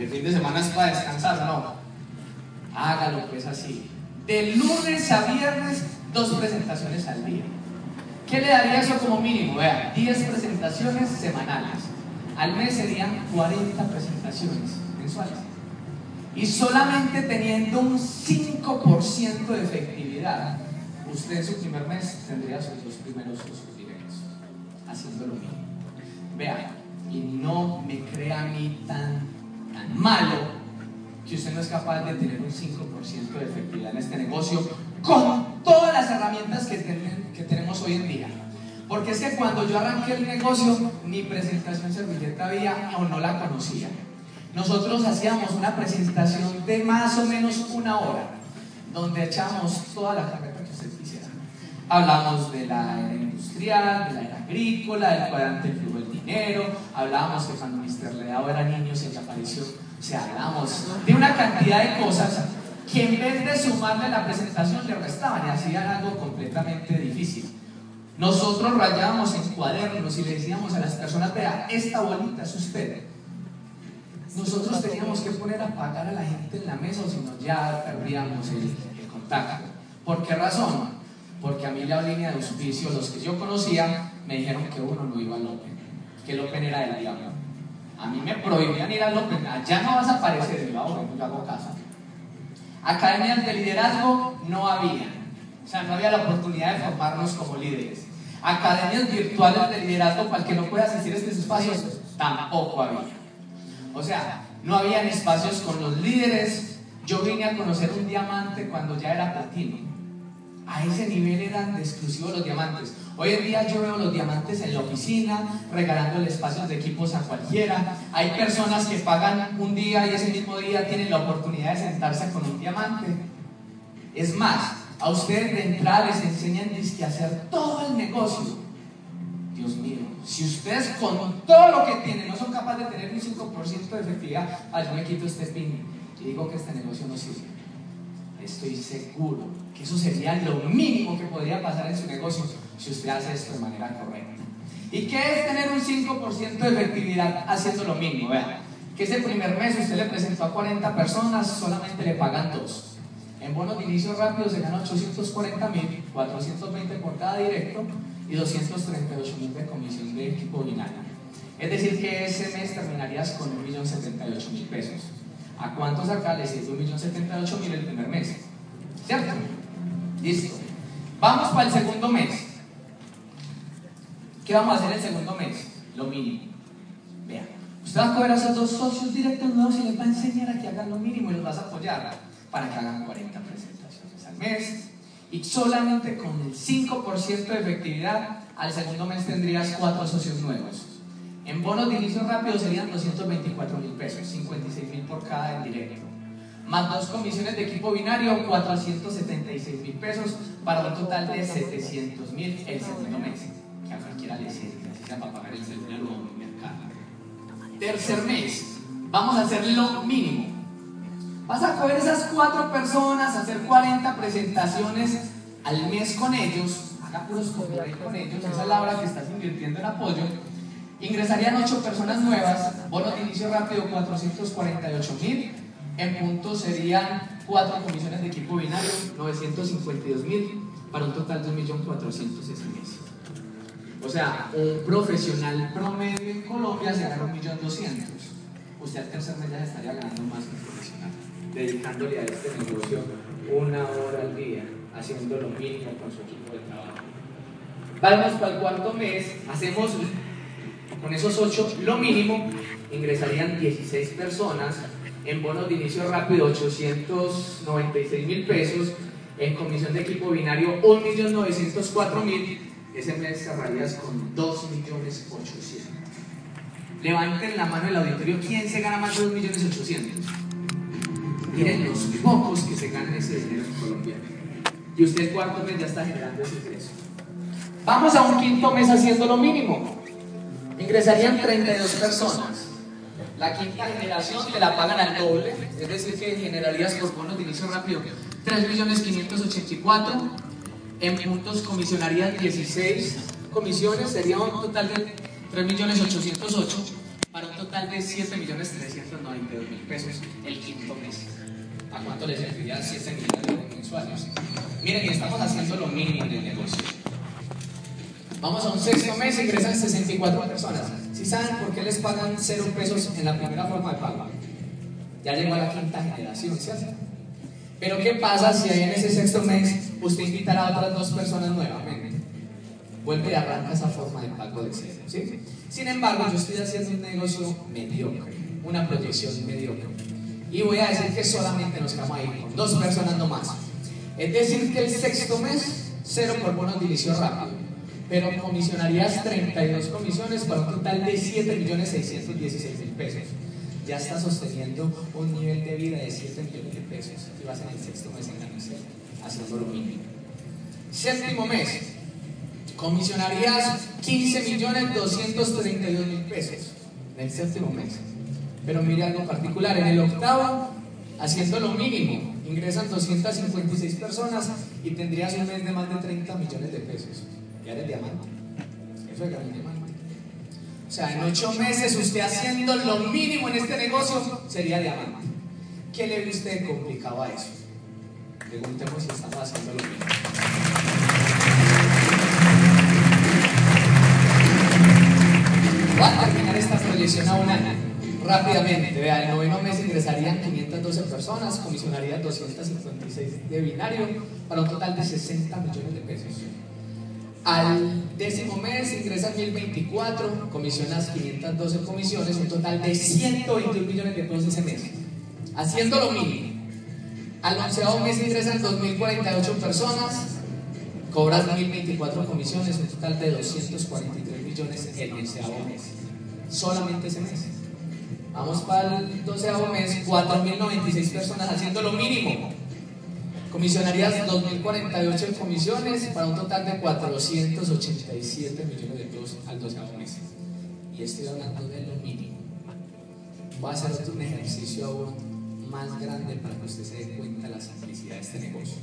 El fin de semana es para descansar, no. Hágalo pues así. De lunes a viernes, dos presentaciones al día. ¿Qué le daría eso como mínimo? Vea, 10 presentaciones semanales. Al mes serían 40 presentaciones mensuales. Y solamente teniendo un 5% de efectividad, usted en su primer mes tendría sus dos primeros usos directos, haciendo lo mismo. Vea, y no me crea a mí tan, tan malo que usted no es capaz de tener un 5% de efectividad en este negocio con todas las herramientas que, que tenemos hoy en día. Porque es que cuando yo arranqué el negocio, ni presentación servilleta había o no la conocía. Nosotros hacíamos una presentación de más o menos una hora, donde echamos toda la carreta que usted quisiera. Hablamos de la era industrial, de la era agrícola, del cuadrante flujo del dinero, hablábamos que cuando Mr. Leao era niño se desapareció, o sea, hablamos de una cantidad de cosas que en vez de sumarle la presentación le restaban y hacían algo completamente difícil. Nosotros rayábamos en cuadernos y le decíamos a las personas, vea, esta bolita es usted. Nosotros teníamos que poner a pagar a la gente en la mesa o si no ya perdíamos el, el contacto. ¿Por qué razón? Porque a mí la línea de auspicio, los que yo conocía, me dijeron que uno no iba al Open, que el Open era del diablo. A mí me prohibían ir al Open, allá no vas a aparecer, yo hago, yo hago casa. Academias de liderazgo no había, o sea, no había la oportunidad de formarnos como líderes. Academias virtuales de liderazgo para el que no pueda asistir a estos espacios, tampoco había. O sea, no habían espacios con los líderes. Yo vine a conocer un diamante cuando ya era platino. A ese nivel eran exclusivos los diamantes. Hoy en día yo veo los diamantes en la oficina, regalándole espacios de equipos a cualquiera. Hay personas que pagan un día y ese mismo día tienen la oportunidad de sentarse con un diamante. Es más, a ustedes de entrada les enseñan que hacer todo el negocio. Dios mío, si ustedes con todo lo que tienen no son capaces de tener un 5% de efectividad, yo me quito este pin y digo que este negocio no sirve. Estoy seguro que eso sería lo mínimo que podría pasar en su negocio si usted hace esto de manera correcta. ¿Y qué es tener un 5% de efectividad haciendo lo mismo? Vean, que ese primer mes usted le presentó a 40 personas, solamente le pagan dos. En bonos de inicio rápido se ganan 840 mil, 420 por cada directo y 238 mil de comisión de equipo binario. Es decir, que ese mes terminarías con 1.078.000 pesos. ¿A cuántos acá les es 1.078.000 el primer mes? ¿Cierto? Listo. Vamos para el segundo mes. ¿Qué vamos a hacer el segundo mes? Lo mínimo. Vean. Usted va a coger a esos dos socios directos nuevos y les va a enseñar a que hagan lo mínimo y los vas a apoyar para que hagan 40 presentaciones al mes. Y solamente con el 5% de efectividad, al segundo mes tendrías cuatro socios nuevos. En bonos de inicio rápido serían 224 mil pesos, 56 mil por cada en directo. Más dos comisiones de equipo binario, 476 mil pesos, para un total de 700 mil el segundo mes. Que a cualquiera le sirve, así sea para pagar el celular o mercado. Tercer mes, vamos a hacer lo mínimo. Vas a coger esas cuatro personas, hacer 40 presentaciones al mes con ellos, haga puros copyright con ellos, esa es la hora que estás invirtiendo en apoyo Ingresarían 8 personas nuevas, bono de inicio rápido 448 mil, en punto serían 4 comisiones de equipo binario 952 mil, para un total de 1.400.000 ese mes. O sea, un profesional promedio en Colombia se gana 1.200.000. Usted al tercer mes ya estaría ganando más que un profesional, dedicándole a este negocio una hora al día, haciendo lo mínimo con su equipo de trabajo. Vamos para el cuarto mes, hacemos con esos 8, lo mínimo, ingresarían 16 personas en bonos de inicio rápido 896 mil pesos, en comisión de equipo binario 1.904.000, ese mes cerrarías con 2.800.000. Levanten la mano el auditorio. ¿Quién se gana más de 2 millones 800? Miren los pocos que se ganan ese dinero en Colombia. Y usted cuarto mes ya está generando ese ingreso. Vamos a un quinto mes haciendo lo mínimo. Ingresarían 32 personas. La quinta generación te la pagan al doble, es decir, que generarías por bonos de inicio rápido 3.584. En puntos comisionarías 16 comisiones, sería un total de 3.808 para un total de 7.392.000 pesos el quinto mes. ¿A cuánto le serviría 7 millones mensuales? Miren, estamos haciendo lo mínimo en el negocio. Vamos a un sexto mes, ingresan 64 personas. ¿Sí saben por qué les pagan 0 pesos en la primera forma de pago? Ya llegó a la quinta generación, ¿cierto? Pero ¿qué pasa si ahí en ese sexto mes usted invitará a otras dos personas nuevamente? Vuelve y arranca esa forma de pago de cero, ¿sí? Sin embargo, yo estoy haciendo un negocio mediocre, una proyección mediocre. Y voy a decir que solamente nos quedamos ahí con dos personas no más. Es decir, que el sexto mes, cero por bonos de inicio rápido pero comisionarías 32 comisiones para un total de 7.616.000 pesos. Ya está sosteniendo un nivel de vida de 7 millones de pesos y vas en el sexto mes en la haciendo lo mínimo. Séptimo mes, comisionarías 15.232.000 pesos en el séptimo mes. Pero mire algo particular, en el octavo, haciendo lo mínimo, ingresan 256 personas y tendrías un mes de más de 30 millones de pesos ya eres diamante. Eso es gran diamante. O sea, en ocho meses usted haciendo lo mínimo en este negocio sería diamante. ¿Qué le ve usted complicado a eso? Preguntemos si estamos haciendo lo mismo. Voy a terminar esta proyección a un año. Rápidamente, vea, el noveno mes ingresarían 512 personas, comisionarían 256 de binario, para un total de 60 millones de pesos. Al décimo mes ingresan 1024, comisionas 512 comisiones, un total de 121 millones de pesos ese mes, haciendo lo mínimo. Al onceavo mes ingresan 2048 personas, cobras 1024 comisiones, un total de 243 millones el onceavo mes, solamente ese mes. Vamos para el doceavo mes, 4096 personas haciendo lo mínimo. Comisionarías 2.048 en comisiones para un total de 487 millones de pesos al 12 mes. Y estoy hablando de lo mínimo. Va a ser un ejercicio aún más grande para que usted se dé cuenta de la simplicidad de este negocio.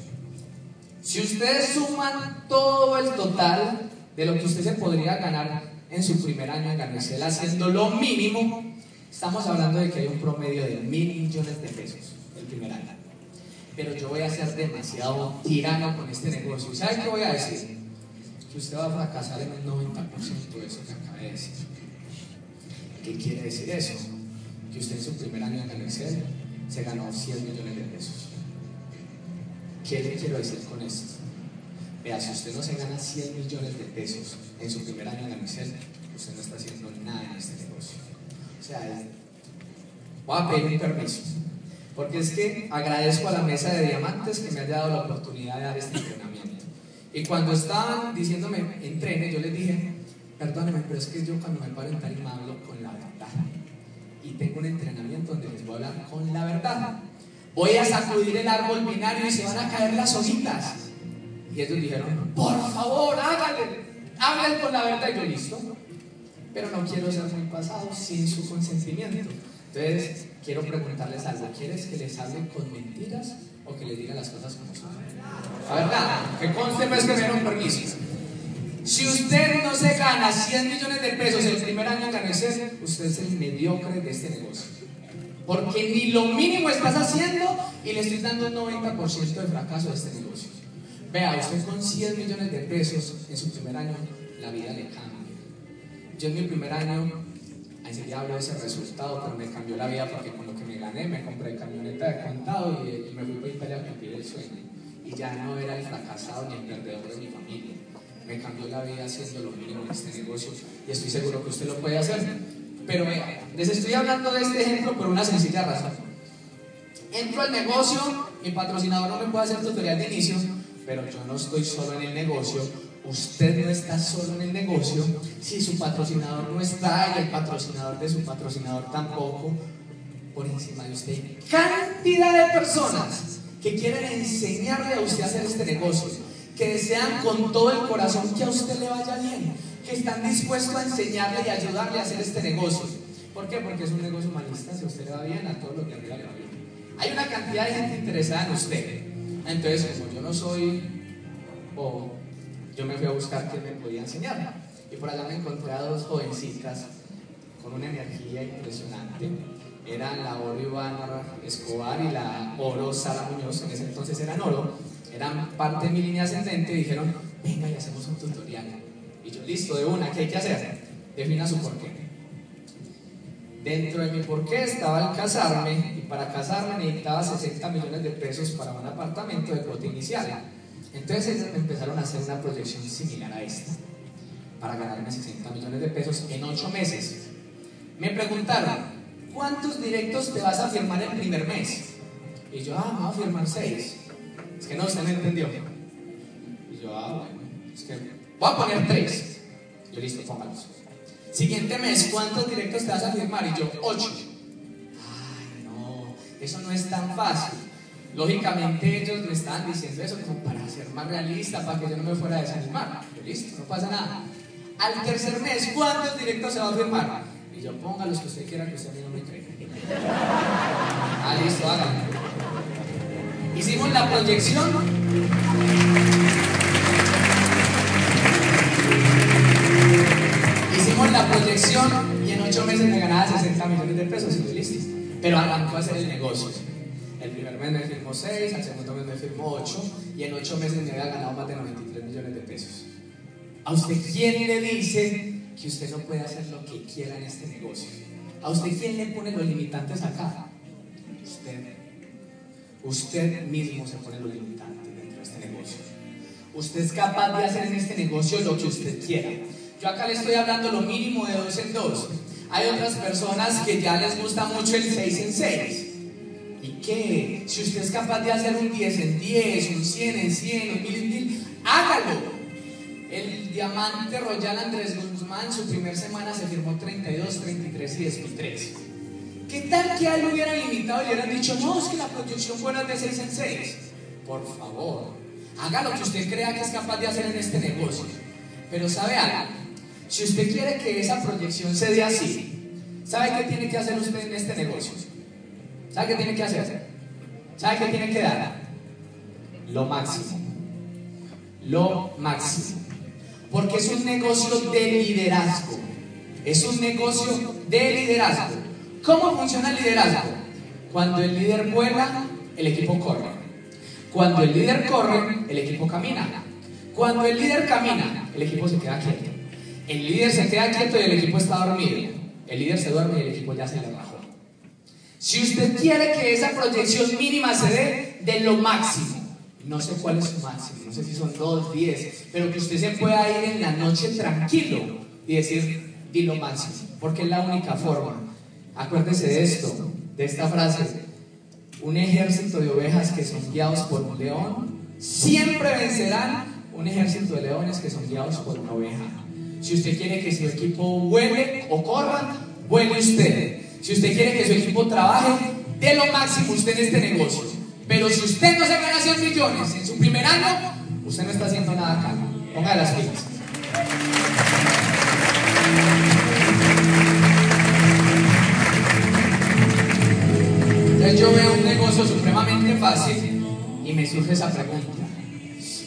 Si ustedes suman todo el total de lo que usted se podría ganar en su primer año en Ganexcel haciendo lo mínimo, estamos hablando de que hay un promedio de mil millones de pesos el primer año pero yo voy a ser demasiado tirano con este negocio. ¿Y sabe qué voy a decir? Que usted va a fracasar en el 90% de eso que acaba de decir. ¿Qué quiere decir eso? Que usted en su primer año en Excel se ganó 100 millones de pesos. ¿Qué le quiero decir con esto? Vea, si usted no se gana 100 millones de pesos en su primer año en Excel, usted no está haciendo nada en este negocio. O sea, voy a pedir un permiso. Porque es que agradezco a la mesa de diamantes que me haya dado la oportunidad de dar este entrenamiento. Y cuando estaban diciéndome entrene, yo les dije, perdónenme, pero es que yo cuando me paro en tarima hablo con la verdad. Y tengo un entrenamiento donde les voy a hablar con la verdad. Voy a sacudir el árbol binario y se van a caer las hojitas. Y ellos dijeron, por favor, háganle, hablen con la verdad. Y yo, listo. Pero no quiero ser muy pasado sin su consentimiento. Entonces, quiero preguntarles algo. ¿Quieres que les hable con mentiras o que les diga las cosas como son? La verdad, que conste pues que me dieron permiso. Si usted no se gana 100 millones de pesos el primer año en Ganecer, usted es el mediocre de este negocio. Porque ni lo mínimo estás haciendo y le estoy dando un 90% de fracaso a este negocio. Vea, usted con 100 millones de pesos en su primer año, la vida le cambia. Yo en mi primer año enseguida hablo de ese resultado, pero me cambió la vida porque con lo que me gané me compré camioneta de contado y, me fui para Italia a cumplir el sueño. Y ya no era el fracasado ni el perdedor de mi familia. Me cambió la vida haciendo lo mínimo en este negocio y estoy seguro que usted lo puede hacer. Pero vea, les estoy hablando de este ejemplo por una sencilla razón. Entro al negocio, mi patrocinador no me puede hacer tutorial de inicio, pero yo no estoy solo en el negocio, usted no está solo en el negocio, si su patrocinador no está y el patrocinador de su patrocinador tampoco, por encima de usted cantidad de personas que quieren enseñarle a usted a hacer este negocio, que desean con todo el corazón que a usted le vaya bien, que están dispuestos a enseñarle y ayudarle a hacer este negocio. ¿Por qué? Porque es un negocio humanista, si a usted le va bien, a todos los de arriba le va bien. Hay una cantidad de gente interesada en usted. Entonces, como yo no soy, yo me fui a buscar quién me podía enseñar. Y por allá me encontré a dos jovencitas con una energía impresionante. Eran la Oro Ivana Escobar y la Oro Sara Muñoz, en ese entonces eran Oro, eran parte de mi línea ascendente y dijeron, venga y hacemos un tutorial. Y yo, listo, de una, ¿qué hay que hacer? Defina su porqué. Dentro de mi porqué estaba el casarme y para casarme necesitaba 60 millones de pesos para un apartamento de cuota inicial. Entonces empezaron a hacer una proyección similar a esta para ganarme 60 millones de pesos en 8 meses. Me preguntaron, ¿cuántos directos te vas a firmar el primer mes? Y yo, ah, me voy a firmar 6. Es que no, usted no entendió. Y yo, ah, bueno, es que voy a poner 3. Yo, listo, póngalos. Siguiente mes, ¿cuántos directos te vas a firmar? Y yo, 8. Ay, no, eso no es tan fácil. Lógicamente ellos me estaban diciendo eso como para ser más realista, para que yo no me fuera a desanimar. Yo, listo, no pasa nada. Al tercer mes, ¿cuántos directos se va a firmar? Y yo, ponga los que usted quiera, que usted a mí no me cree. Ah, listo, háganlo. Hicimos la proyección. Hicimos la proyección y en ocho meses me ganaba 60 millones de pesos y listo. Pero arrancó a hacer el negocio. Mes me firmó 6, al segundo mes me firmó 8 y en 8 meses me había ganado más de 93 millones de pesos. ¿A usted quién le dice que usted no puede hacer lo que quiera en este negocio? ¿A usted quién le pone los limitantes acá? Usted. Usted mismo se pone los limitantes dentro de este negocio. Usted es capaz de hacer en este negocio lo que usted quiera. Yo acá le estoy hablando lo mínimo de dos en dos. Hay otras personas que ya les gusta mucho el 6 en 6. ¿Y qué? Si usted es capaz de hacer un 10 en 10, un 100 en 100, un 1000 en 1000, hágalo. El diamante Royal Andrés Guzmán, su primer semana se firmó 32, 33 y 10 ¿Qué tal que a él lo hubieran limitado y le hubieran dicho, no, es que la proyección fuera de 6 en 6? Por favor, haga lo que usted crea que es capaz de hacer en este negocio. Pero ¿sabe algo? Si usted quiere que esa proyección se dé así, ¿sabe qué tiene que hacer usted en este negocio? ¿Sabe qué tiene que hacer? ¿Sabe qué tiene que dar? Lo máximo. Lo máximo. Porque es un negocio de liderazgo. Es un negocio de liderazgo. ¿Cómo funciona el liderazgo? Cuando el líder vuela, el equipo corre. Cuando el líder corre, el equipo camina. Cuando el líder camina, el equipo se queda quieto. El líder se queda quieto y el equipo está dormido. El líder se duerme y el equipo ya se le bajó. Si usted quiere que esa proyección mínima se dé de lo máximo, no sé cuál es su máximo, no sé si son dos, diez, pero que usted se pueda ir en la noche tranquilo y decir, di lo máximo, porque es la única forma. Acuérdese de esto, de esta frase, un ejército de ovejas que son guiados por un león, siempre vencerán un ejército de leones que son guiados por una oveja. Si usted quiere que su equipo vuele o corra, vuele usted. Si usted quiere que su equipo trabaje, dé lo máximo usted en este negocio. Pero si usted no se gana 100 millones en su primer año, usted no está haciendo nada acá. Ponga las pilas. Entonces yo veo un negocio supremamente fácil y me surge esa pregunta.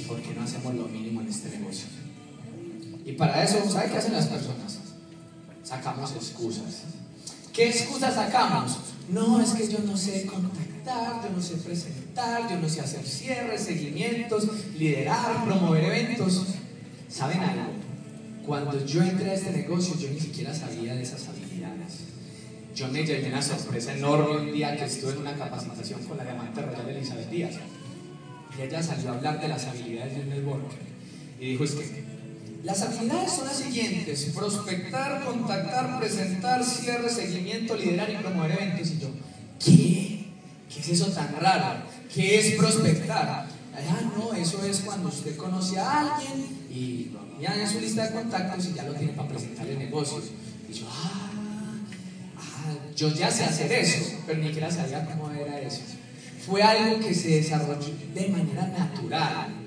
¿Por qué no hacemos lo mínimo en este negocio? Y para eso, ¿sabe qué hacen las personas? Sacamos excusas. ¿Qué excusas sacamos? No, es que yo no sé contactar, yo no sé presentar, yo no sé hacer cierres, seguimientos, liderar, promover eventos. ¿Saben algo? Cuando yo entré a este negocio, yo ni siquiera sabía de esas habilidades. Yo me llevé una sorpresa enorme un día que estuve en una capacitación con la diamante royal Elizabeth Díaz. Y ella salió a hablar de las habilidades del network. Y dijo, es que las habilidades son las siguientes, prospectar, contactar, presentar, cierre, seguimiento, liderar y promover eventos. Y yo, ¿qué? ¿Qué es eso tan raro? ¿Qué es prospectar? Ah, no, eso es cuando usted conoce a alguien y ya en su lista de contactos y ya lo tiene para presentar el negocio. Y yo, ah, ah, yo ya sé hacer eso, pero ni siquiera sabía cómo era eso. Fue algo que se desarrolló de manera natural.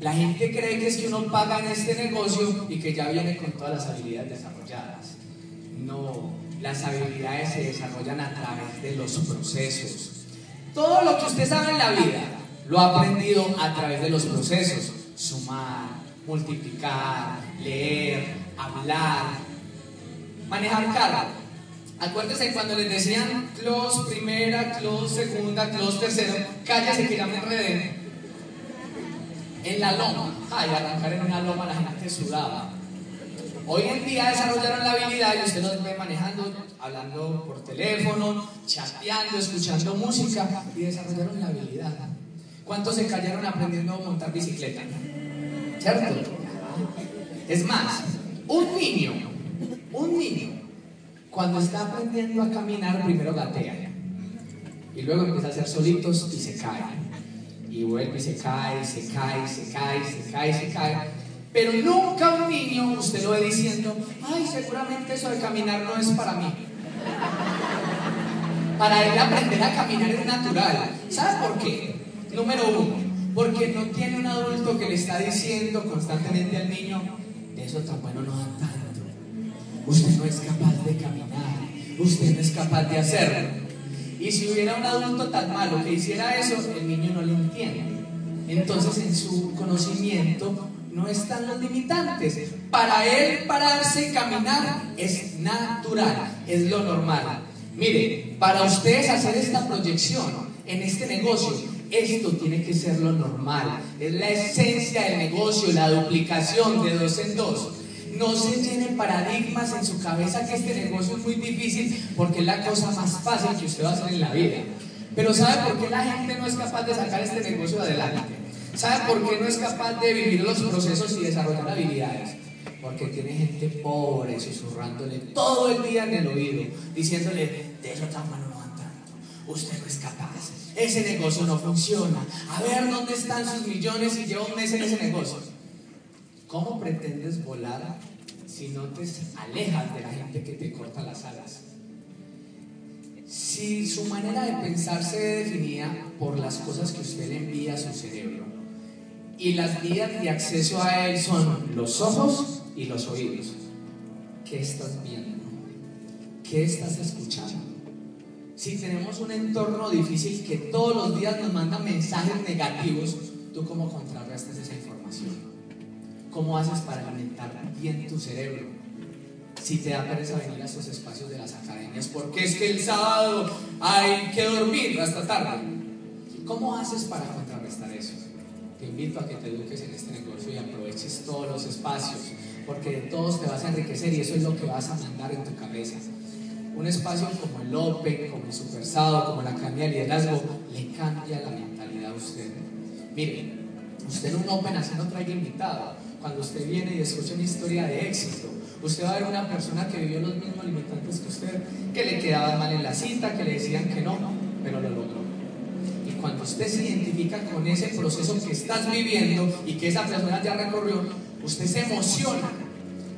La gente cree que es que uno paga en este negocio y que ya viene con todas las habilidades desarrolladas. No, las habilidades se desarrollan a través de los procesos. Todo lo que usted sabe en la vida lo ha aprendido a través de los procesos. Sumar, multiplicar, leer, hablar, manejar carro. Acuérdense cuando les decían close primera, close segunda, close tercero, cállese que ya me enredé. En la loma, ay, arrancar en una loma la gente sudaba. Hoy en día desarrollaron la habilidad y usted los ve manejando, hablando por teléfono, chateando, escuchando música y desarrollaron la habilidad. ¿Cuántos se cayeron aprendiendo a montar bicicleta? ¿Cierto? Es más, un niño, un niño, cuando está aprendiendo a caminar, primero gatea y luego empieza a hacer solitos y se cae. Y vuelve y se cae, se cae, se cae, se cae, se cae pero nunca un niño usted lo ve diciendo, ay, seguramente eso de caminar no es para mí. Para él aprender a caminar es natural. ¿Sabes por qué? Número uno, porque no tiene un adulto que le está diciendo constantemente al niño, eso tan bueno no da tanto. Usted no es capaz de caminar, usted no es capaz de hacerlo. Y si hubiera un adulto tan malo que hiciera eso, el niño no lo entiende. Entonces en su conocimiento no están los limitantes. Para él pararse y caminar es natural, es lo normal. Mire, para ustedes hacer esta proyección en este negocio, esto tiene que ser lo normal. Es la esencia del negocio, la duplicación de dos en dos. No se llenen paradigmas en su cabeza que este negocio es muy difícil porque es la cosa más fácil que usted va a hacer en la vida. Pero ¿sabe por qué la gente no es capaz de sacar este negocio adelante? ¿Sabe por qué no es capaz de vivir los procesos y desarrollar habilidades? Porque tiene gente pobre susurrándole todo el día en el oído, diciéndole, de eso tan no van tanto, usted no es capaz, ese negocio no funciona, a ver dónde están sus millones y lleva un mes en ese negocio. ¿Cómo pretendes volar si no te alejas de la gente que te corta las alas? Si su manera de pensar se definía por las cosas que usted le envía a su cerebro, y las vías de acceso a él son los ojos y los oídos. ¿Qué estás viendo? ¿Qué estás escuchando? Si tenemos un entorno difícil que todos los días nos manda mensajes negativos, ¿tú cómo contrarrestas? ¿Cómo haces para alimentar bien tu cerebro? Si te da pereza venir a estos espacios de las academias, porque es que el sábado hay que dormir hasta tarde. ¿Cómo haces para contrarrestar eso? te invito a que te eduques en este negocio y aproveches todos los espacios, porque de todos te vas a enriquecer y eso es lo que vas a mandar en tu cabeza. Un espacio como el Open, como el Supersado, como la Academia de Liderazgo, le cambia la mentalidad a usted. Mire, usted en un Open así no traiga invitado. Cuando usted viene y escucha una historia de éxito, usted va a ver una persona que vivió los mismos limitantes que usted, que le quedaban mal en la cita, que le decían que no, pero lo logró cuando usted se identifica con ese proceso que estás viviendo y que esa persona ya recorrió, usted se emociona.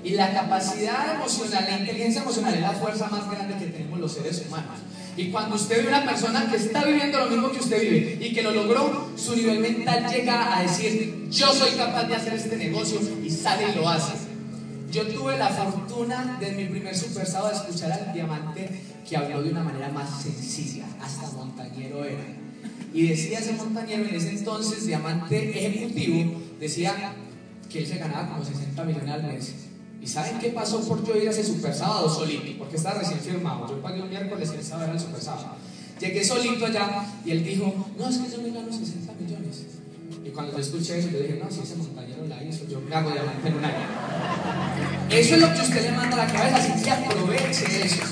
Y la capacidad emocional, la inteligencia emocional es la fuerza más grande que tenemos los seres humanos. Y cuando usted ve una persona que está viviendo lo mismo que usted vive y que lo logró, su nivel mental llega a decir, yo soy capaz de hacer este negocio y sale y lo hace. Yo tuve la fortuna de mi primer super sábado de escuchar al diamante que habló de una manera más sencilla, hasta montañero era. Y decía ese montañero en ese entonces, diamante ejecutivo, decía que él se ganaba como 60 millones al mes. ¿Y saben qué pasó por yo ir a ese super sábado solito? Porque estaba recién firmado. Yo pagué un miércoles y el sábado era el super sábado. Llegué solito allá y él dijo, no, es que yo me gano 60 millones. Y cuando yo escuché eso, yo dije, no, si ese montañero la hizo, yo me hago diamante en un año. Eso es lo que usted le manda a la cabeza, así que aproveche eso.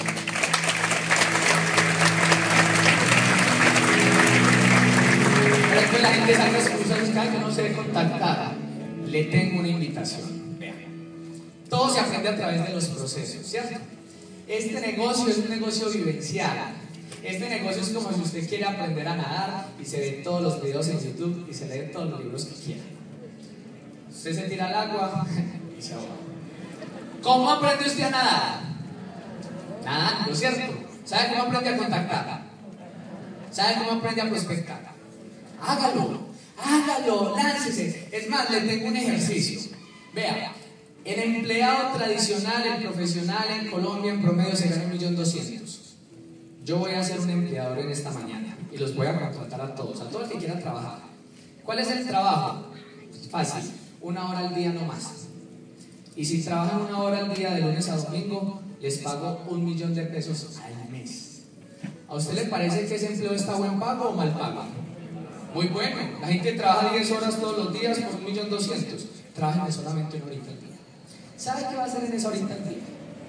después la gente saca excusas que no se ve contactada. Le tengo una invitación. Todo se aprende a través de los procesos, ¿cierto? Este negocio es un negocio vivencial. Este negocio es como si usted quiere aprender a nadar y se ve todos los videos en YouTube y se lee todos los libros que quiera. Usted se tira al agua y se ahoga. ¿Cómo aprende usted a nadar? Nadando, ¿cierto? ¿Sabe cómo aprende a contactar? ¿Sabe cómo aprende a prospectar? Hágalo, hágalo, láncese. Es más, le tengo un ejercicio. Vea, el empleado tradicional, el profesional en Colombia en promedio se gana un millón doscientos. Yo voy a ser un empleador en esta mañana y los voy a contratar a todos, a todos los que quieran trabajar. ¿Cuál es el trabajo? Fácil, una hora al día no más. Y si trabajan una hora al día de lunes a domingo, les pago un millón de pesos al mes. ¿A usted le parece que ese empleo está buen pago o mal pago? Muy bueno. La gente trabaja 10 horas todos los días por un millón doscientos. Trabajen solamente una horita. ¿Sabe qué va a hacer en esa horita al día?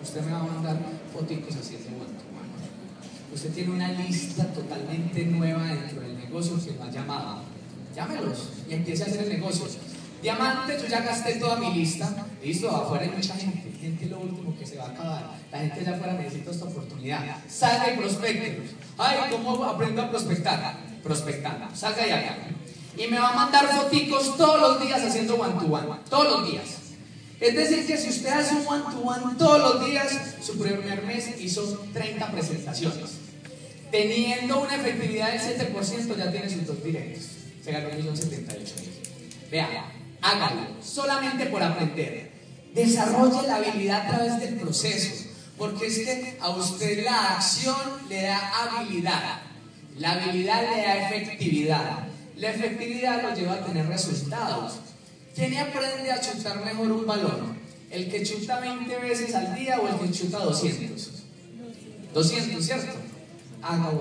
Usted me va a mandar fotitos así de Usted tiene una lista totalmente nueva dentro del negocio que lo ha llamado. Llámelos y empiece a hacer el negocio. Diamante, yo ya gasté toda mi lista. Listo, afuera hay mucha gente. Gente lo último que se va a acabar. La gente allá afuera necesita esta oportunidad. Salga y prospecte. Ay, ¿cómo aprendo a prospectar? Prospectando. Salga y haga. Y me va a mandar foticos todos los días haciendo one to one. Todos los días. Es decir, que si usted hace un one to one todos los días, su primer mes hizo 30 presentaciones. Teniendo una efectividad del 7%, ya tiene sus dos directos. Se ganó 1.078.000. Vea, hágalo, solamente por aprender. Desarrolle la habilidad a través del proceso, porque es que a usted la acción le da habilidad, la habilidad le da efectividad, la efectividad lo lleva a tener resultados. ¿Quién aprende a chutar mejor un balón? ¿El que chuta 20 veces al día o el que chuta 200? 200, ¿cierto? Hágalo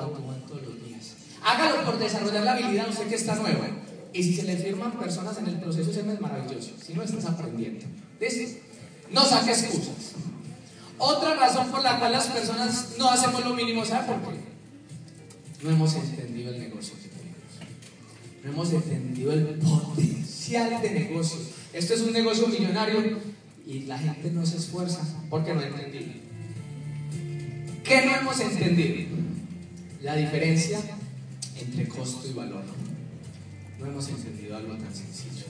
todos los días. Hágalo por desarrollar la habilidad, usted que está nuevo. Y si se le firman personas en el proceso, eso es maravilloso. Si no estás aprendiendo. No saque excusas. Otra razón por la cual las personas no hacemos lo mínimo, ¿sabe por qué? No hemos entendido el negocio que tenemos. No hemos entendido el de negocio. Esto es un negocio millonario y la gente no se esfuerza porque no entendido. ¿Qué no hemos entendido? La diferencia entre costo y valor no hemos entendido algo tan sencillo.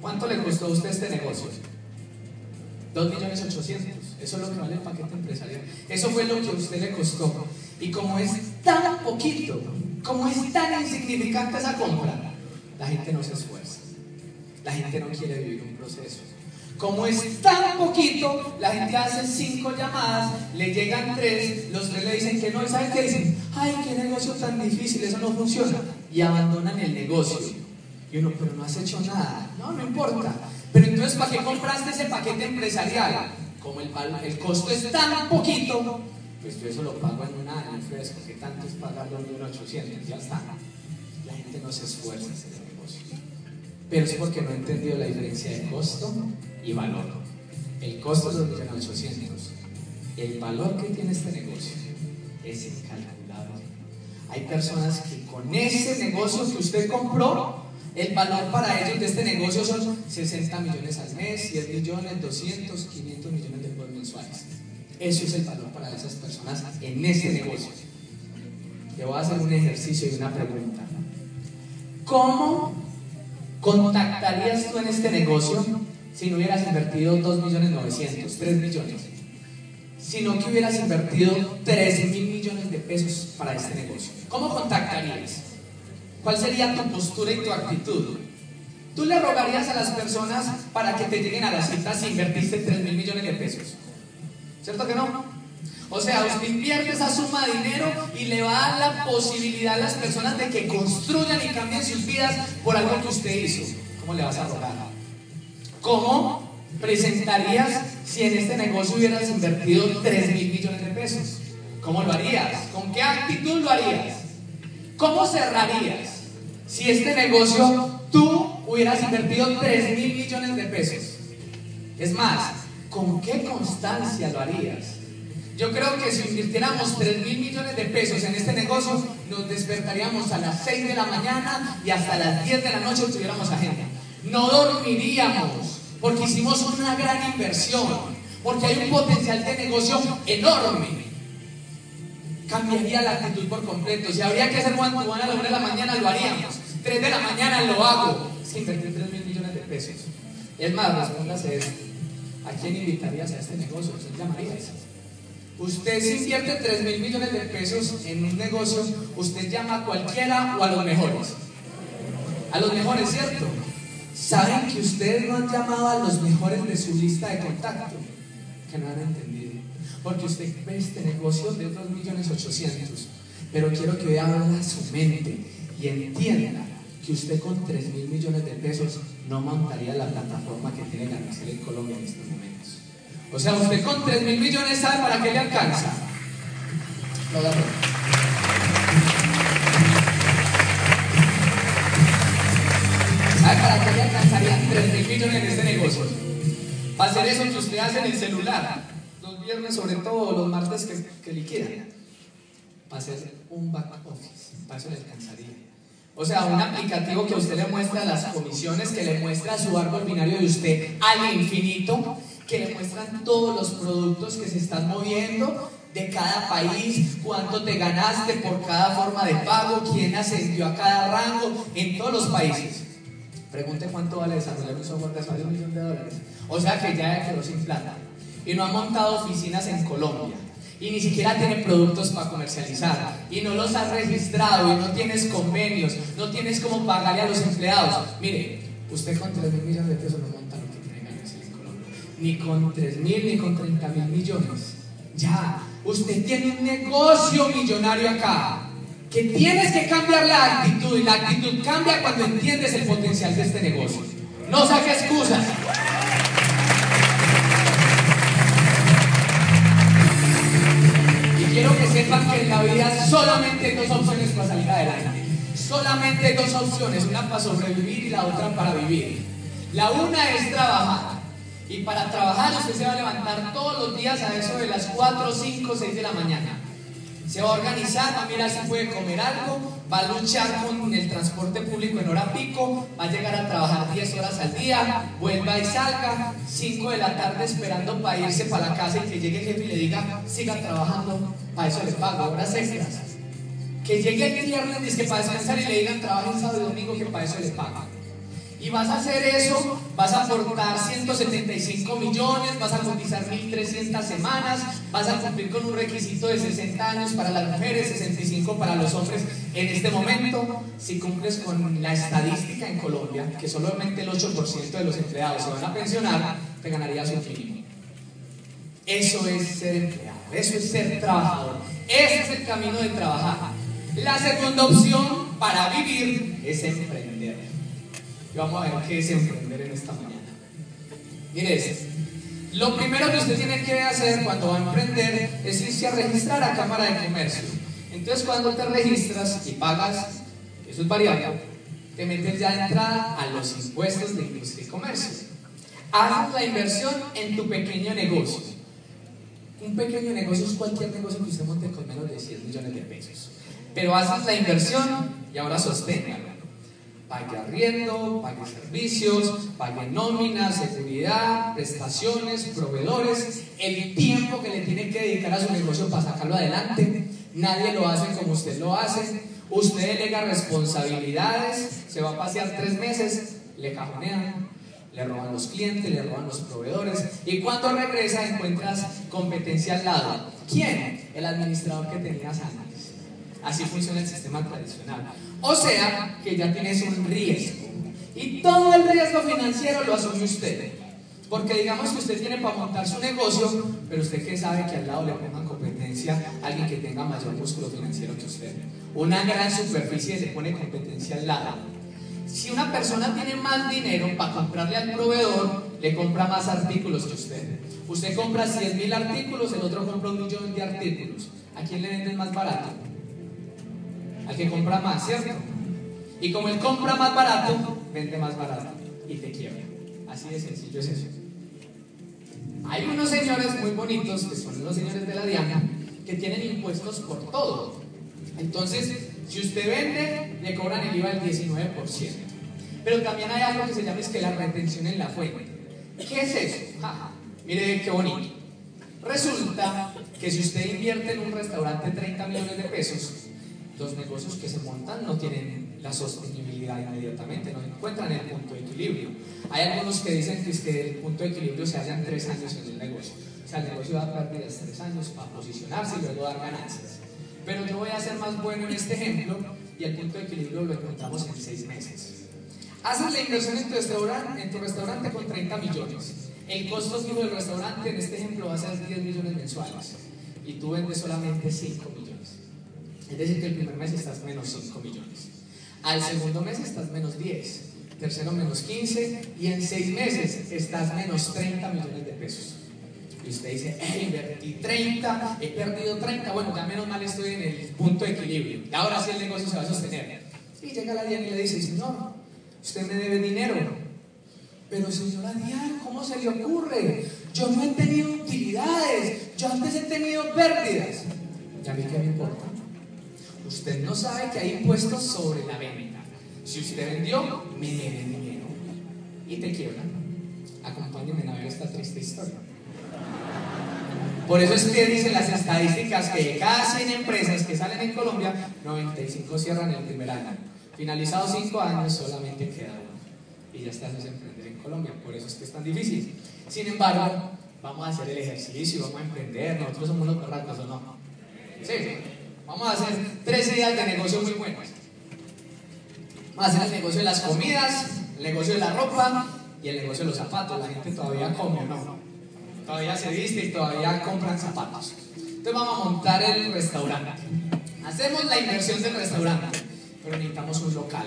¿Cuánto le costó a usted este negocio? 2 millones 800. Eso es lo que vale el paquete empresarial. Eso fue lo que a usted le costó. Y como es tan poquito, como es tan insignificante esa compra, la gente no se esfuerza. La gente no quiere vivir un proceso. Como es tan poquito, la gente hace cinco llamadas, le llegan tres, los tres le dicen que no, y ¿saben qué dicen? Ay, qué negocio tan difícil, eso no funciona. Y abandonan el negocio. Y uno, pero no has hecho nada. No, no importa. Pero entonces, ¿para qué compraste ese paquete empresarial? Como el, el costo es tan poquito, pues yo eso lo pago en un año fresco, que tanto es pagarlo en 1.800, ya está. La gente no se esfuerza. Pero es porque no ha entendido la diferencia de costo y valor. El costo es 2.800. El valor que tiene este negocio es incalculable. Hay personas que con ese negocio que usted compró, el valor para ellos de este negocio son 60 millones al mes, 10 millones, 200, 500 millones de euros mensuales. Eso es el valor para esas personas en ese negocio. Le voy a hacer un ejercicio y una pregunta. ¿Cómo contactarías tú en este negocio si no hubieras invertido 2 millones 900, 3 millones? Sino que hubieras invertido 13 mil millones de pesos para este negocio. ¿Cómo contactarías? ¿Cuál sería tu postura y tu actitud? ¿Tú le rogarías a las personas para que te lleguen a la cita si invertiste 3 mil millones de pesos? ¿Cierto que no? O sea, usted invierte esa suma de dinero y le va a dar la posibilidad a las personas de que construyan y cambien sus vidas por algo que usted hizo. ¿Cómo le vas a rogar? ¿Cómo presentarías si en este negocio hubieras invertido 3 mil millones de pesos? ¿Cómo lo harías? ¿Con qué actitud lo harías? ¿Cómo cerrarías si este negocio tú hubieras invertido 3 mil millones de pesos? Es más, ¿con qué constancia lo harías? Yo creo que si invirtiéramos 3 mil millones de pesos en este negocio, nos despertaríamos a las 6 de la mañana y hasta las 10 de la noche tuviéramos agenda. No dormiríamos porque hicimos una gran inversión, porque hay un potencial de negocio enorme. Cambiaría la actitud por completo. Si habría que hacer one to a las 1 de la mañana, lo haríamos. 3 de la mañana lo hago. Sin invertir 3 mil millones de pesos. Es más, respóndase esto. ¿A quién invitarías a este negocio? ¿Quién llamarías? Usted si invierte 3 mil millones de pesos en un negocio, usted llama a cualquiera o a los mejores. A los mejores, ¿cierto? ¿Saben que ustedes no han llamado a los mejores de su lista de contacto? Que no han entendido. Porque usted ve este negocio de 2 millones 800. Pero quiero que abra su mente y entienda que usted con 3 mil millones de pesos no montaría la plataforma que tiene Ganacel en Colombia en estos momentos. O sea, usted con 3 mil millones sabe para qué le alcanza. ¿Sabe para qué le alcanzarían 3 mil millones en este negocio? Para hacer eso que usted hace en el celular, los viernes sobre todo, los martes que, que liquidan. Para hacer un back office, para eso le alcanzaría. O sea, un aplicativo que usted le muestra las comisiones, que le muestra su árbol binario de usted al infinito, que le muestran todos los productos que se están moviendo de cada país, cuánto te ganaste por cada forma de pago, quién ascendió a cada rango en todos los países. Pregunte cuánto vale desarrollar un software de un millón de dólares. O sea que ya quedó sin plata. Y no ha montado oficinas en Colombia y ni siquiera tiene productos para comercializar y no los has registrado y no tienes convenios, no tienes cómo pagarle a los empleados. Mire, usted con 3 mil millones de pesos no Ni con 3 mil ni con 30 mil millones. Ya, usted tiene un negocio millonario acá. Que tienes que cambiar la actitud y la actitud cambia cuando entiendes el potencial de este negocio. No saque excusas. quiero que sepan que en la vida solamente hay dos opciones para salir adelante. Solamente hay dos opciones, una para sobrevivir y la otra para vivir. La una es trabajar. Y para trabajar usted se va a levantar todos los días a eso de las 4, 5, 6 de la mañana. Se va a organizar, va a mirar si puede comer algo, va a luchar con el transporte público en hora pico, va a llegar a trabajar 10 horas al día, vuelva y salga, 5 de la tarde esperando para irse para la casa y que llegue el jefe y le diga, siga trabajando, para eso le pago, horas extras. Que llegue el viernes, dice que para descansar y le digan, trabajen sábado y domingo, que para eso le paga. Y vas a hacer eso, vas a aportar 175 millones, vas a cotizar 1.300 semanas, vas a cumplir con un requisito de 60 años para las mujeres, 65 para los hombres. En este momento, si cumples con la estadística en Colombia, que solamente el 8% de los empleados se van a pensionar, te ganarías un mínimo. Eso es ser empleado, eso es ser trabajador. Ese es el camino de trabajar. La segunda opción para vivir es emprender. Y vamos a ver qué es emprender en esta mañana. Mire, lo primero que usted tiene que hacer cuando va a emprender es irse a registrar a Cámara de Comercio. Entonces, cuando te registras y pagas, eso es variable, te metes ya de entrada a los impuestos de industria y comercio. Haz la inversión en tu pequeño negocio. Un pequeño negocio es cualquier negocio que usted monte con menos de 100 millones de pesos. Pero haces la inversión y ahora sosténgalo pague arriendo, pague servicios, pague nóminas, seguridad, prestaciones, proveedores, el tiempo que le tiene que dedicar a su negocio para sacarlo adelante. Nadie lo hace como usted lo hace. Usted delega responsabilidades, se va a pasear tres meses, le cajonean, le roban los clientes, le roban los proveedores. Y cuando regresa encuentras competencia al lado. ¿Quién? El administrador que tenías antes. Así funciona el sistema tradicional. O sea, que ya tienes un riesgo. Y todo el riesgo financiero lo asume usted. Porque digamos que usted tiene para montar su negocio, pero usted que sabe que al lado le pongan competencia alguien que tenga mayor músculo financiero que usted. Una gran superficie se pone competencia al lado. Si una persona tiene más dinero para comprarle al proveedor, le compra más artículos que usted. Usted compra 100 mil artículos, el otro compra un millón de artículos. ¿A quién le venden más barato? Al que compra más, ¿cierto? Y como él compra más barato, vende más barato y te quiebra. Así de sencillo es eso. Hay unos señores muy bonitos, que son los señores de la Diana, que tienen impuestos por todo. Entonces, si usted vende, le cobran el IVA del 19%. Pero también hay algo que se llama es que la retención en la fuente. ¿Qué es eso? mire qué bonito. Resulta que si usted invierte en un restaurante 30 millones de pesos, los negocios que se montan no tienen la sostenibilidad inmediatamente, no encuentran el punto de equilibrio. Hay algunos que dicen que, es que el punto de equilibrio se halla en tres años en el negocio. O sea, el negocio va a pérdidas tres años para posicionarse y luego dar ganancias. Pero yo voy a ser más bueno en este ejemplo y el punto de equilibrio lo encontramos en seis meses. Haces la inversión en tu restaurante, en tu restaurante con 30 millones. El costo fijo del restaurante en este ejemplo va a ser 10 millones mensuales y tú vendes solamente 5 millones. Es decir, que el primer mes estás menos 5 millones. Al segundo mes estás menos 10, tercero menos 15 y en 6 meses estás menos 30 millones de pesos. Y usted dice, hey, invertí 30, he perdido 30, bueno, ya menos mal estoy en el punto de equilibrio. Y ahora sí el negocio se va a sostener. Y llega la Diana y le dice, señor, usted me debe dinero. Pero señora Diana, ¿cómo se le ocurre? Yo no he tenido utilidades, yo antes he tenido pérdidas. ¿Y a mí qué me importa? Usted no sabe que hay impuestos sobre la venta. Si usted vendió, me debe dinero. Y te quiebra. Acompáñenme a ver esta triste historia. Por eso es que dicen las estadísticas que de cada 100 empresas que salen en Colombia, 95 cierran el primer año. Finalizados 5 años, solamente queda uno. Y ya está se emprender en Colombia. Por eso es que es tan difícil. Sin embargo, vamos a hacer el ejercicio, vamos a emprender. Nosotros somos unos corracos o no. Sí. Vamos a hacer tres ideas de negocio muy buenas. Vamos a hacer el negocio de las comidas, el negocio de la ropa y el negocio de los zapatos. La gente todavía come no. Todavía se viste y todavía compran zapatos. Entonces vamos a montar el restaurante. Hacemos la inversión del restaurante, pero necesitamos un local.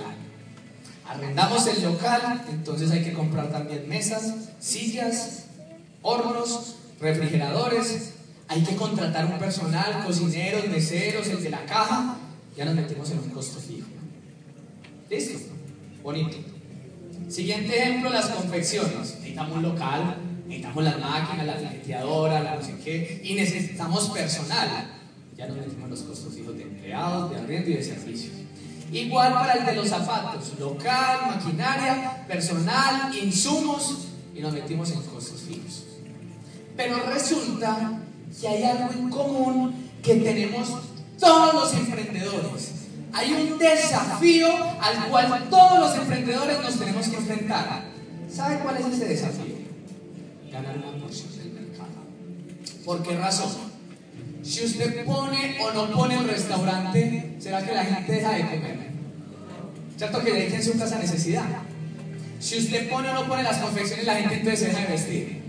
Arrendamos el local, entonces hay que comprar también mesas, sillas, hornos, refrigeradores, hay que contratar un personal, cocineros, meseros, el de la caja, ya nos metemos en un costo fijo. ¿Listo? Bonito. Siguiente ejemplo, las confecciones. Necesitamos un local, necesitamos las máquinas, la fileteadora, la no sé qué, y necesitamos personal. Ya nos metimos en los costos fijos de empleados, de arriendo y de servicios. Igual para el de los zapatos, local, maquinaria, personal, insumos, y nos metimos en costos fijos. Pero resulta que hay algo en común que tenemos todos los emprendedores. Hay un desafío al cual todos los emprendedores nos tenemos que enfrentar. ¿Sabe cuál es ese desafío? Ganar una porción del mercado. ¿Por qué razón? Si usted pone o no pone un restaurante, ¿será que la gente deja de comer? ¿Cierto que le en su casa necesidad? Si usted pone o no pone las confecciones, la gente entonces deja de vestir.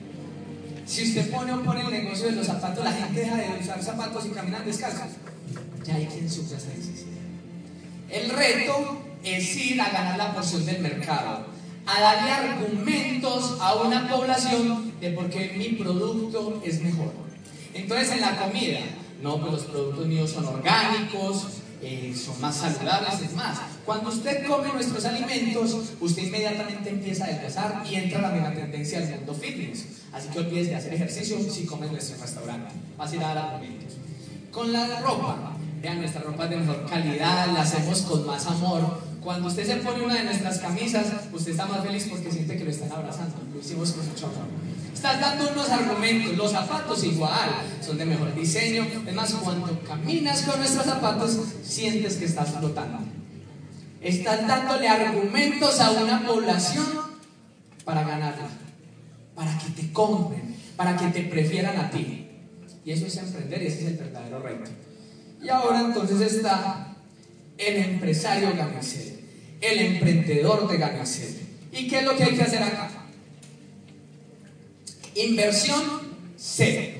Si usted pone o pone el negocio de los zapatos, la gente deja de usar zapatos y caminan descalzos. Ya hay quien sufre esa necesidad. El reto es ir a ganar la porción del mercado, a darle argumentos a una población de por qué mi producto es mejor. Entonces en la comida, no, pues los productos míos son orgánicos, eh, son más saludables, es más. Cuando usted come nuestros alimentos, usted inmediatamente empieza a adelgazar y entra la misma tendencia al mundo fitness. Así que olvides de hacer ejercicio si come en nuestro restaurante. Vas a ir a dar alimentos. Con la ropa, vean, nuestra ropa es de mejor calidad, la hacemos con más amor. Cuando usted se pone una de nuestras camisas, usted está más feliz porque siente que lo están abrazando. Lo hicimos con mucho amor. Estás dando unos argumentos, los zapatos igual, son de mejor diseño. Es más, cuando caminas con nuestros zapatos, sientes que estás flotando. Estás dándole argumentos a una población para ganarla, para que te compren, para que te prefieran a ti. Y eso es emprender y ese es el verdadero reto. Y ahora entonces está el empresario Gamicel, el emprendedor de Gamicel. ¿Y qué es lo que hay que hacer acá? Inversión cero.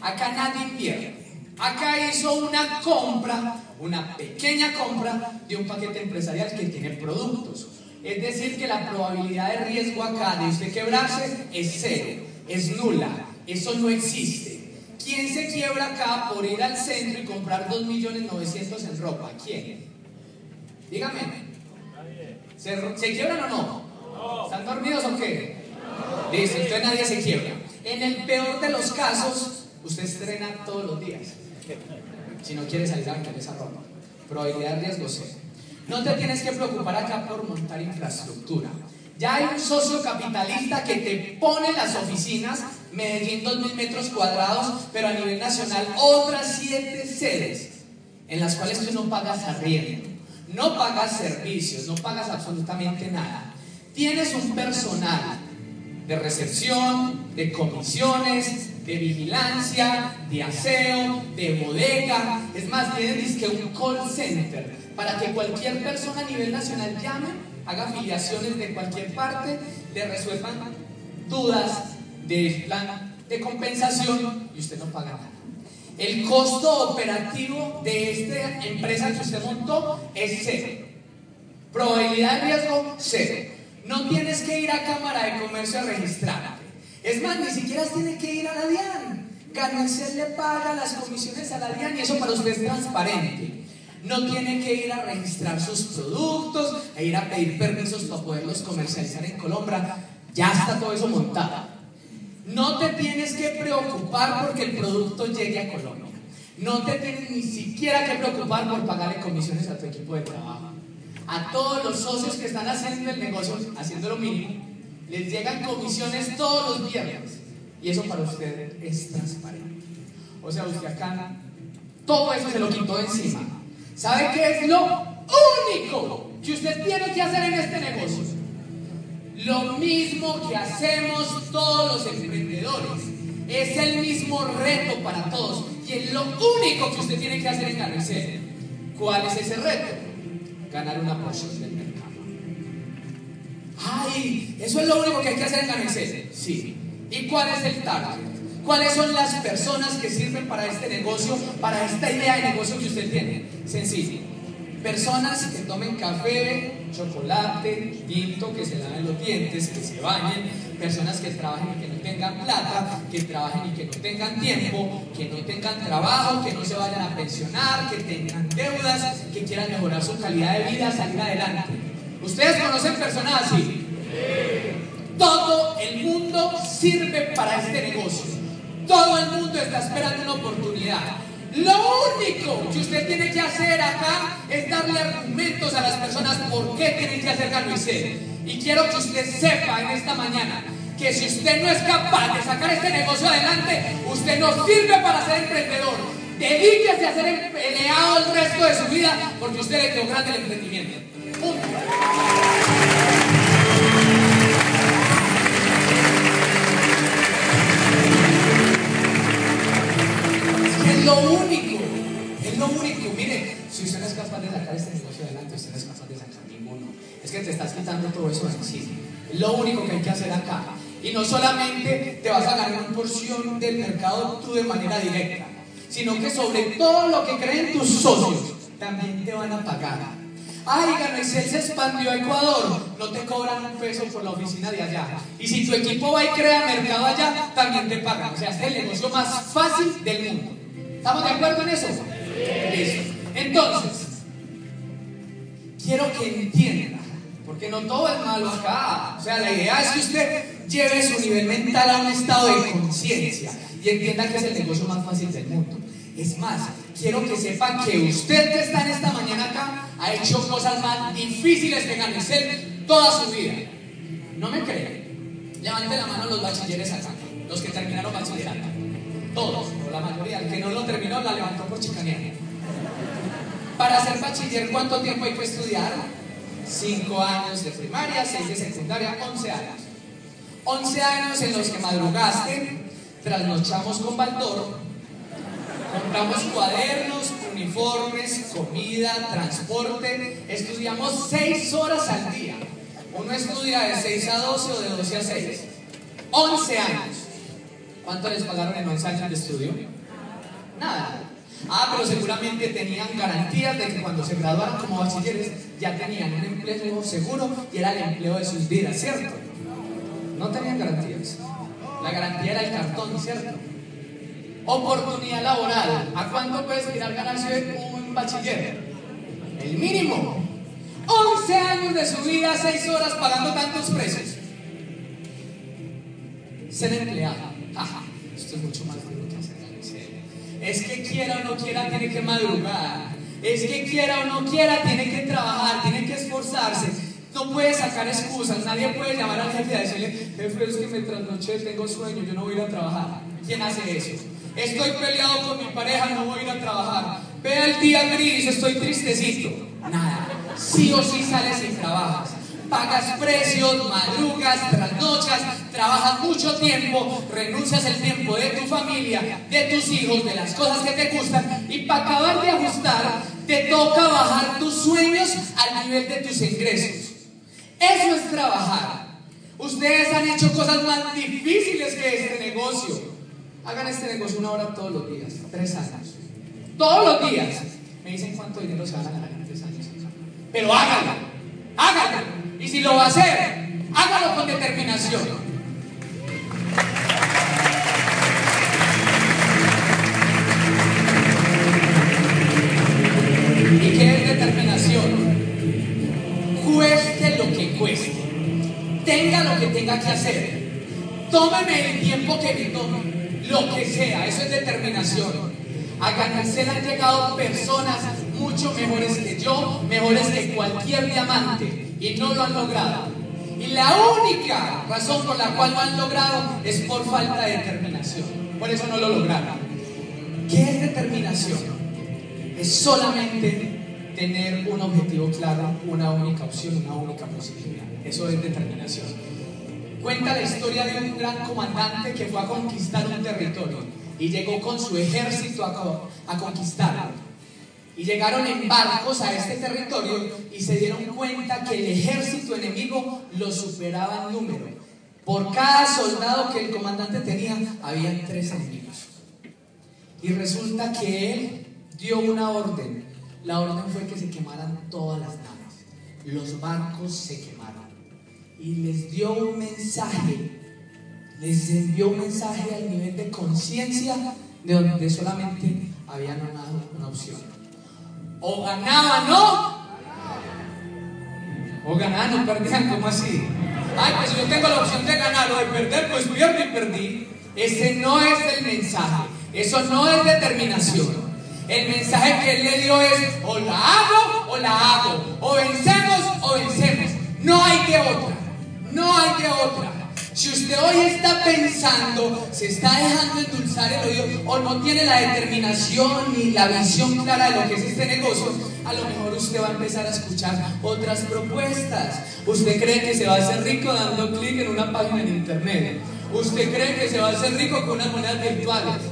Acá nadie invierte. Acá hizo una compra, una pequeña compra de un paquete empresarial que tiene productos. Es decir, que la probabilidad de riesgo acá de usted quebrarse es cero, es nula. Eso no existe. ¿Quién se quiebra acá por ir al centro y comprar 2.900.000 en ropa? ¿Quién? Dígame. ¿Se, ¿se quiebran o no? ¿Están dormidos o qué? Listo, entonces nadie se quiebra. En el peor de los casos, usted estrena todos los días. Si no quiere salir a vender esa ropa. Probabilidad de riesgo cero. No te tienes que preocupar acá por montar infraestructura. Ya hay un socio capitalista que te pone las oficinas, Medellín 2.000 metros cuadrados, pero a nivel nacional otras siete sedes. en las cuales tú no pagas arriendo, no pagas servicios, no pagas absolutamente nada. Tienes un personal de recepción, de comisiones, de vigilancia, de aseo, de bodega. Es más, tienes que un call center para que cualquier persona a nivel nacional llame, haga afiliaciones de cualquier parte, le resuelvan dudas del plan de compensación y usted no paga nada. El costo operativo de esta empresa que usted montó es cero. Probabilidad de riesgo, cero. No tienes que ir a Cámara de Comercio a registrarte. Es más, ni siquiera tiene que ir a la DIAN. Ganancel le paga las comisiones a la DIAN y eso para usted es transparente. No tiene que ir a registrar sus productos, a ir a pedir permisos para poderlos comercializar en Colombia. Ya está todo eso montado. No te tienes que preocupar porque el producto llegue a Colombia. No te tienes ni siquiera que preocupar por pagarle comisiones a tu equipo de trabajo. A todos los socios que están haciendo el negocio, haciendo lo mínimo, les llegan comisiones todos los viernes. Y eso para usted es transparente. O sea, usted acá todo eso se lo quitó encima. ¿Sabe qué es lo único que usted tiene que hacer en este negocio? Lo mismo que hacemos todos los emprendedores. Es el mismo reto para todos. Y es lo único que usted tiene que hacer en Carnicel. ¿Cuál es ese reto? Ganar una porción del mercado. ¡Ay! Eso es lo único que hay que hacer en Carnicel. Sí. ¿Y cuál es el target? ¿Cuáles son las personas que sirven para este negocio, para esta idea de negocio que usted tiene? Sencillo. Personas que tomen café, chocolate, tinto, que se laven los dientes, que se bañen, personas que trabajen y que no tengan plata, que trabajen y que no tengan tiempo, que no tengan trabajo, que no se vayan a pensionar, que tengan deudas, que quieran mejorar su calidad de vida, salir adelante. ¿Ustedes conocen personas así? Todo el mundo sirve para este negocio. Todo el mundo está esperando una oportunidad. Lo único que usted tiene que hacer acá es darle argumentos a las personas por qué tienen que hacer Ganuicel. Y quiero que usted sepa en esta mañana que si usted no es capaz de sacar este negocio adelante, usted no sirve para ser emprendedor. Dedíquese a ser empleado el resto de su vida porque usted le quedó grande el emprendimiento. Punto. Lo único, es lo único. Mire, si usted no es capaz de sacar este negocio adelante, usted no es capaz de sacar ninguno. Es que te estás quitando todo eso encima. Es lo único que hay que hacer acá. Y no solamente te vas a ganar una porción del mercado tú de manera directa, sino que sobre todo lo que creen tus socios, también te van a pagar. Ay, Ganesel se expandió a Ecuador, no te cobran un peso por la oficina de allá. Y si tu equipo va y crea mercado allá, también te pagan. O sea, es el negocio más fácil del mundo. ¿Estamos de acuerdo en eso? Listo. Entonces, quiero que entienda, porque no todo es malo acá. O sea, la idea es que usted lleve su nivel mental a un estado de conciencia y entienda que es el negocio más fácil del mundo. Es más, quiero que sepa que usted que está en esta mañana acá ha hecho cosas más difíciles que Ganesel toda su vida. ¿No me creen? Levante la mano los bachilleres acá, los que terminaron bachillerato. Todos, o la mayoría. El que no lo terminó la levantó por chicanía. Para ser bachiller, ¿cuánto tiempo hay que estudiar? Cinco años de primaria, seis de secundaria, once años. Once años en los que madrugaste, trasnochamos con Baldor, compramos cuadernos, uniformes, comida, transporte, estudiamos seis horas al día. Uno estudia de 6 a 12 o de 12 a 6. 11 años. ¿Cuánto les pagaron en 11 años de estudio? Nada. Ah, pero seguramente tenían garantías de que cuando se graduaran como bachilleres ya tenían un empleo seguro y era el empleo de sus vidas, ¿cierto? No tenían garantías. La garantía era el cartón, ¿cierto? Oportunidad laboral. ¿A cuánto puede aspirar ganarse un bachiller? El mínimo. 11 años de su vida, 6 horas pagando tantos precios. Ser empleado. Es mucho más duro que hacer Es que quiera o no quiera, tiene que madrugar. Es que quiera o no quiera, tiene que trabajar, tiene que esforzarse. No puede sacar excusas, nadie puede llamar al jefe y decirle, jefe, es que me trasnoché, tengo sueño, yo no voy a ir a trabajar. ¿Quién hace eso? Estoy peleado con mi pareja, no voy a ir a trabajar. Vea el día gris, estoy tristecito. Nada. Sí o sí sales y trabajas. Pagas precios, madrugas, trasnochas, trabajas mucho tiempo, renuncias el tiempo de tu familia, de tus hijos, de las cosas que te gustan y para acabar de ajustar te toca bajar tus sueños al nivel de tus ingresos. Eso es trabajar. Ustedes han hecho cosas más difíciles que este negocio. Hagan este negocio una hora todos los días, tres años. Todos los días. Me dicen cuánto dinero se van a ganar en tres años. Pero háganlo, háganlo. Y si lo va a hacer, hágalo con determinación. ¿Y qué es determinación? Cueste lo que cueste. Tenga lo que tenga que hacer. Tómeme el tiempo que me tome. Lo que sea. Eso es determinación. A Ganacel han llegado personas mucho mejores que yo, mejores que cualquier diamante. Y no lo han logrado. Y la única razón por la cual lo han logrado es por falta de determinación. Por eso no lo lograron. ¿Qué es determinación? es solamente tener un objetivo claro, una única opción, una única posibilidad. Eso es determinación. Cuenta la historia de un gran comandante que fue a conquistar un territorio y llegó con su ejército a, a conquistarlo. Y llegaron en barcos a este territorio y se dieron cuenta que el ejército enemigo lo superaba en número. Por cada soldado que el comandante tenía, había tres enemigos. Y resulta que él dio una orden. La orden fue que se quemaran todas las naves. Los barcos se quemaron. Y les dio un mensaje. Les envió un mensaje al nivel de conciencia de donde solamente había una, una opción. O ganaban, ¿no? O ganaban o perdían, ¿cómo así? Ay, pues yo tengo la opción de ganar o de perder, pues pierdo y perdí. Ese no es el mensaje. Eso no es determinación. El mensaje que él le dio es, o la hago o la hago, o vencemos o vencemos. No hay de otra, no hay de otra. Si usted hoy está pensando, se está dejando endulzar el oído o no tiene la determinación ni la visión clara de lo que es este negocio, a lo mejor usted va a empezar a escuchar otras propuestas. Usted cree que se va a hacer rico dando clic en una página en internet. Usted cree que se va a hacer rico con unas monedas virtuales.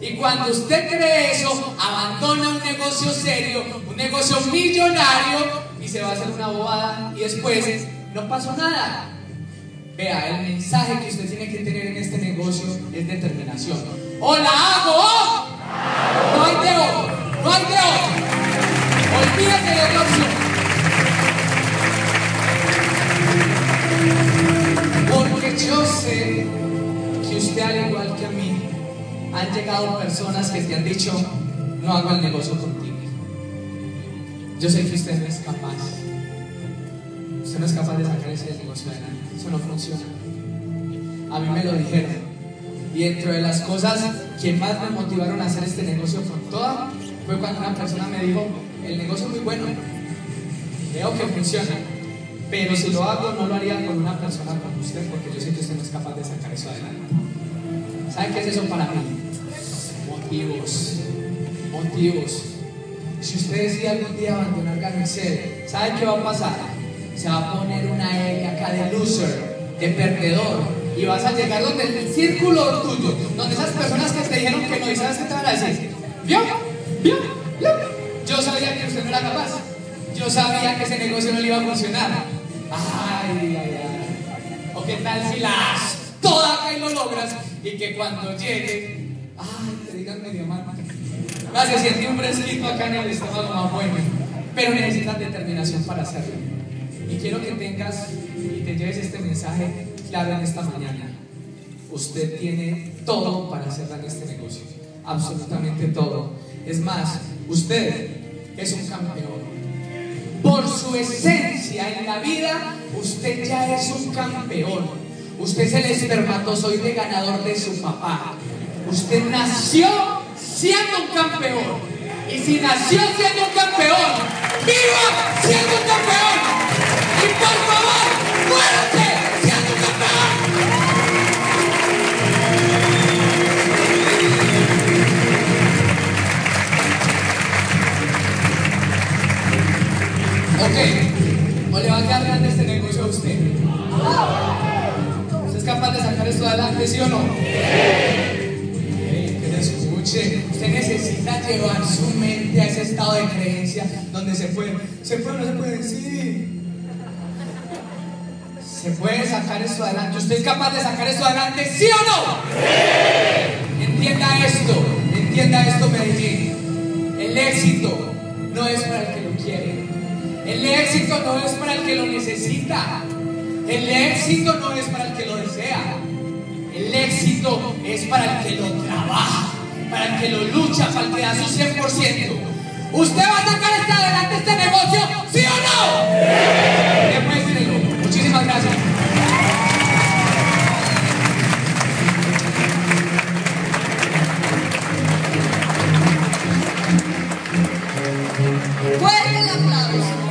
Y cuando usted cree eso, abandona un negocio serio, un negocio millonario y se va a hacer una bobada y después no pasó nada. Vea, el mensaje que usted tiene que tener en este negocio es determinación. ¡O la hago! No hay de no hay de. Olvídate de otra opción. Porque yo sé que usted, al igual que a mí, han llegado personas que te han dicho, no hago el negocio contigo. Yo sé que usted no es capaz. Usted no es capaz de sacar ese negocio adelante. No funciona. A mí me lo dijeron. Y dentro de las cosas que más me motivaron a hacer este negocio con toda, fue cuando una persona me dijo, el negocio es muy bueno, veo que funciona, pero si lo hago no lo haría con una persona como usted, porque yo sé que usted no es capaz de sacar eso adelante. ¿Saben qué es eso para mí? motivos, motivos. Si usted decide algún día abandonar Garnicel, ¿sabe qué va a pasar? Se va a poner una L acá de loser, de perdedor. Y vas a llegar donde el círculo tuyo, donde esas personas que te dijeron que no, ¿y sabes qué te van a decir? ¿Vio? ¿Vio? ¿Vio? Yo sabía que usted no era capaz. Yo sabía que ese negocio no le iba a funcionar. Ay, ay, ay. O qué tal si las todas que lo logras y que cuando llegue, ay, digan medio mal. Gracias, siente un fresquito acá en el estómago más bueno. Pero necesitas determinación para hacerlo. Y quiero que tengas y te lleves este mensaje claro en esta mañana. Usted tiene todo para hacer en este negocio. Absolutamente todo. Es más, usted es un campeón. Por su esencia en la vida, usted ya es un campeón. Usted es el espermatozoide ganador de su papá. Usted nació siendo un campeón. Y si nació siendo un campeón, viva siendo un campeón. O le va a quedar grande este negocio a usted. ¿Usted es capaz de sacar esto adelante, sí o no? Ey, que se escuche. Usted necesita llevar su mente a ese estado de creencia donde se puede. ¿Se puede o no se puede? Sí. ¿Se puede sacar esto adelante? ¿Usted es capaz de sacar esto adelante, sí o no? Entienda esto, entienda esto, Medellín. El éxito no es para el que lo quiere. El éxito no es para el que lo necesita. El éxito no es para el que lo desea. El éxito es para el que lo trabaja, para el que lo lucha, para el que da su 100%. ¿Usted va a sacar este adelante este negocio? ¿Sí o no? Muchísimas gracias. Fuerte el